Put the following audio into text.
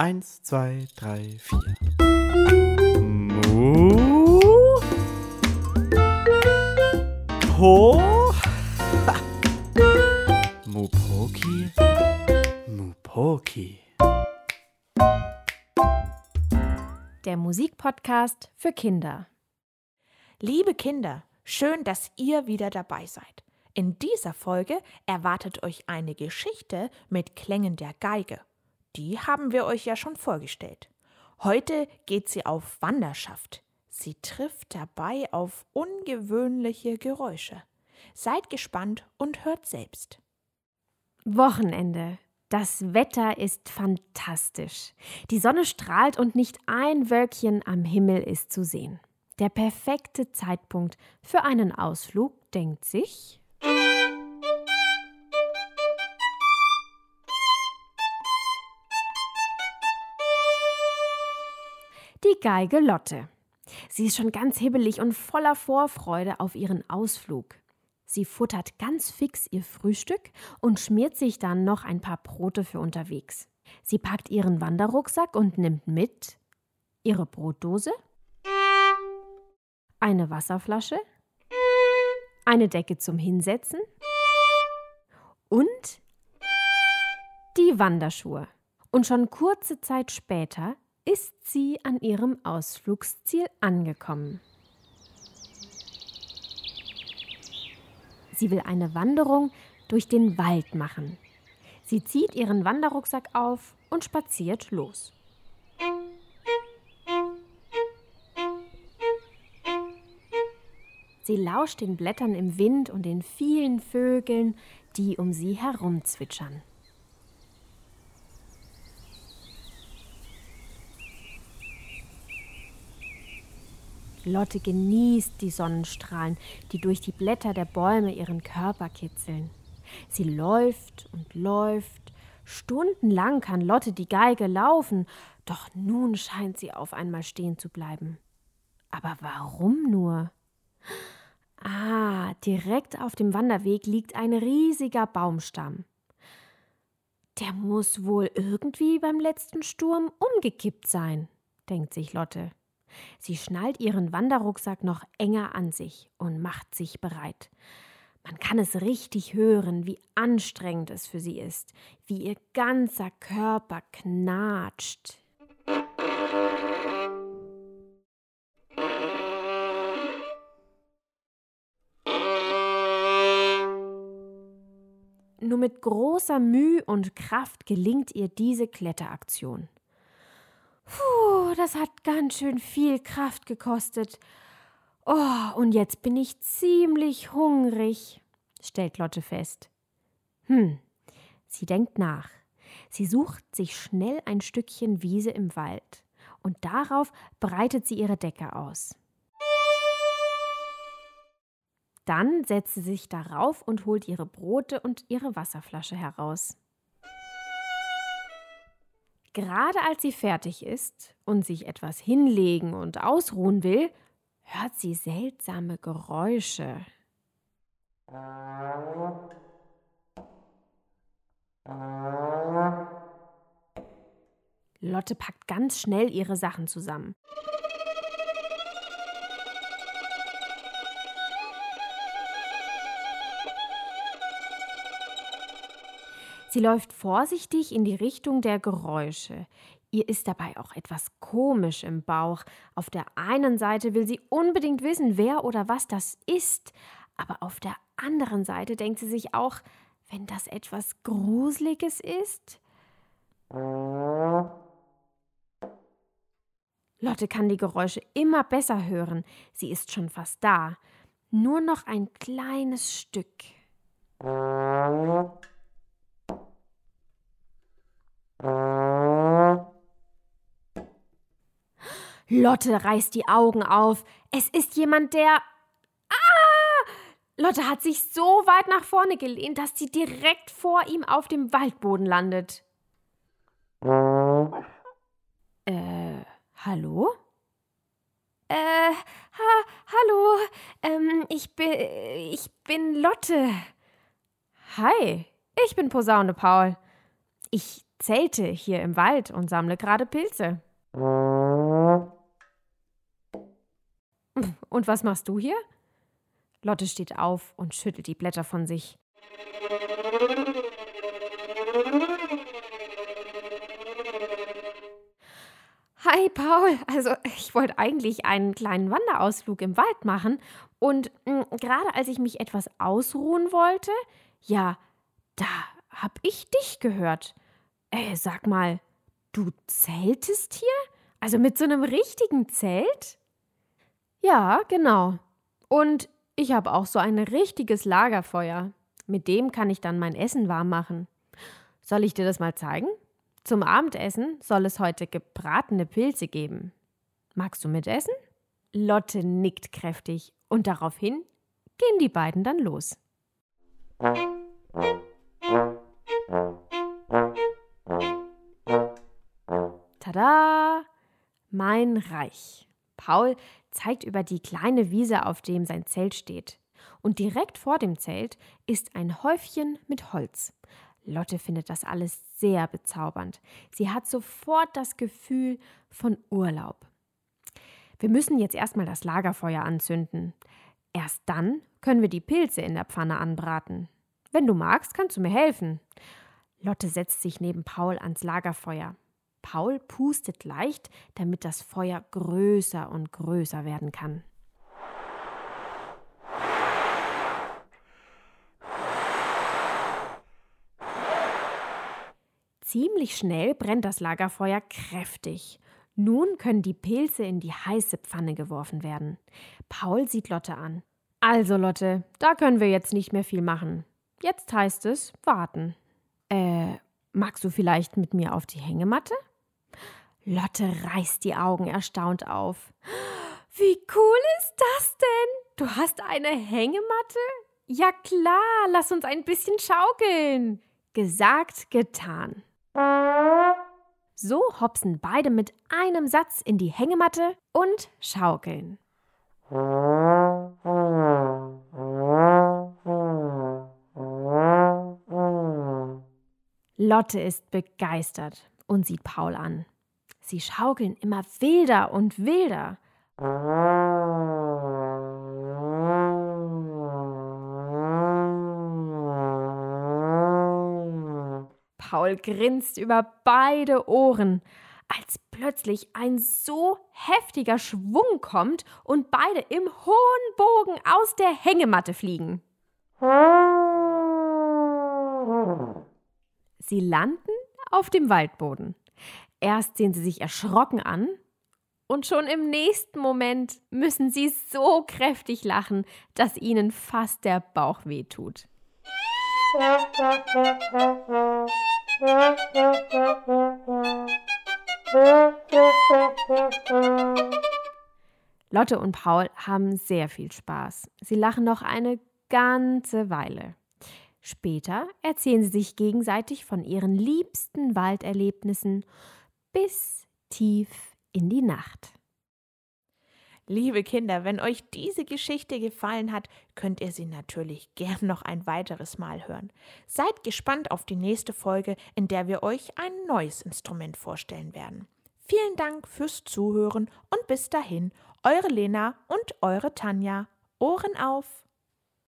Eins, zwei, drei, vier. Mu. Po. Mupoki. Mupoki. Der Musikpodcast für Kinder. Liebe Kinder, schön, dass ihr wieder dabei seid. In dieser Folge erwartet euch eine Geschichte mit Klängen der Geige. Die haben wir euch ja schon vorgestellt. Heute geht sie auf Wanderschaft. Sie trifft dabei auf ungewöhnliche Geräusche. Seid gespannt und hört selbst. Wochenende. Das Wetter ist fantastisch. Die Sonne strahlt und nicht ein Wölkchen am Himmel ist zu sehen. Der perfekte Zeitpunkt für einen Ausflug, denkt sich die Geige Lotte. Sie ist schon ganz hibbelig und voller Vorfreude auf ihren Ausflug. Sie futtert ganz fix ihr Frühstück und schmiert sich dann noch ein paar Brote für unterwegs. Sie packt ihren Wanderrucksack und nimmt mit ihre Brotdose, eine Wasserflasche, eine Decke zum Hinsetzen und die Wanderschuhe. Und schon kurze Zeit später ist sie an ihrem Ausflugsziel angekommen. Sie will eine Wanderung durch den Wald machen. Sie zieht ihren Wanderrucksack auf und spaziert los. Sie lauscht den Blättern im Wind und den vielen Vögeln, die um sie herum Lotte genießt die Sonnenstrahlen, die durch die Blätter der Bäume ihren Körper kitzeln. Sie läuft und läuft. Stundenlang kann Lotte die Geige laufen, doch nun scheint sie auf einmal stehen zu bleiben. Aber warum nur? Ah, direkt auf dem Wanderweg liegt ein riesiger Baumstamm. Der muss wohl irgendwie beim letzten Sturm umgekippt sein, denkt sich Lotte. Sie schnallt ihren Wanderrucksack noch enger an sich und macht sich bereit. Man kann es richtig hören, wie anstrengend es für sie ist, wie ihr ganzer Körper knatscht. Nur mit großer Mühe und Kraft gelingt ihr diese Kletteraktion. Puh, das hat ganz schön viel Kraft gekostet. Oh, und jetzt bin ich ziemlich hungrig, stellt Lotte fest. Hm, sie denkt nach. Sie sucht sich schnell ein Stückchen Wiese im Wald und darauf breitet sie ihre Decke aus. Dann setzt sie sich darauf und holt ihre Brote und ihre Wasserflasche heraus. Gerade als sie fertig ist und sich etwas hinlegen und ausruhen will, hört sie seltsame Geräusche. Lotte packt ganz schnell ihre Sachen zusammen. Sie läuft vorsichtig in die Richtung der Geräusche. Ihr ist dabei auch etwas komisch im Bauch. Auf der einen Seite will sie unbedingt wissen, wer oder was das ist, aber auf der anderen Seite denkt sie sich auch, wenn das etwas Gruseliges ist. Lotte kann die Geräusche immer besser hören. Sie ist schon fast da. Nur noch ein kleines Stück. Lotte reißt die Augen auf. Es ist jemand, der. Ah! Lotte hat sich so weit nach vorne gelehnt, dass sie direkt vor ihm auf dem Waldboden landet. Äh, hallo? Äh, ha, hallo. Ähm, ich bin. Ich bin Lotte. Hi, ich bin Posaune Paul. Ich zelte hier im Wald und sammle gerade Pilze. Und was machst du hier? Lotte steht auf und schüttelt die Blätter von sich. Hi Paul, also ich wollte eigentlich einen kleinen Wanderausflug im Wald machen und mh, gerade als ich mich etwas ausruhen wollte, ja, da hab ich dich gehört. Äh, sag mal, du zeltest hier? Also mit so einem richtigen Zelt? Ja, genau. Und ich habe auch so ein richtiges Lagerfeuer. Mit dem kann ich dann mein Essen warm machen. Soll ich dir das mal zeigen? Zum Abendessen soll es heute gebratene Pilze geben. Magst du mitessen? Lotte nickt kräftig und daraufhin gehen die beiden dann los. Tada! Mein Reich. Paul zeigt über die kleine Wiese, auf dem sein Zelt steht. Und direkt vor dem Zelt ist ein Häufchen mit Holz. Lotte findet das alles sehr bezaubernd. Sie hat sofort das Gefühl von Urlaub. Wir müssen jetzt erstmal das Lagerfeuer anzünden. Erst dann können wir die Pilze in der Pfanne anbraten. Wenn du magst, kannst du mir helfen. Lotte setzt sich neben Paul ans Lagerfeuer. Paul pustet leicht, damit das Feuer größer und größer werden kann. Ziemlich schnell brennt das Lagerfeuer kräftig. Nun können die Pilze in die heiße Pfanne geworfen werden. Paul sieht Lotte an. Also, Lotte, da können wir jetzt nicht mehr viel machen. Jetzt heißt es warten. Magst du vielleicht mit mir auf die Hängematte? Lotte reißt die Augen erstaunt auf. Wie cool ist das denn? Du hast eine Hängematte? Ja klar, lass uns ein bisschen schaukeln. Gesagt, getan. So hopsen beide mit einem Satz in die Hängematte und schaukeln. Lotte ist begeistert und sieht Paul an. Sie schaukeln immer wilder und wilder. Paul grinst über beide Ohren, als plötzlich ein so heftiger Schwung kommt und beide im hohen Bogen aus der Hängematte fliegen. Sie landen auf dem Waldboden. Erst sehen sie sich erschrocken an und schon im nächsten Moment müssen sie so kräftig lachen, dass ihnen fast der Bauch wehtut. Lotte und Paul haben sehr viel Spaß. Sie lachen noch eine ganze Weile. Später erzählen sie sich gegenseitig von ihren liebsten Walderlebnissen bis tief in die Nacht. Liebe Kinder, wenn euch diese Geschichte gefallen hat, könnt ihr sie natürlich gern noch ein weiteres Mal hören. Seid gespannt auf die nächste Folge, in der wir euch ein neues Instrument vorstellen werden. Vielen Dank fürs Zuhören und bis dahin, eure Lena und eure Tanja. Ohren auf!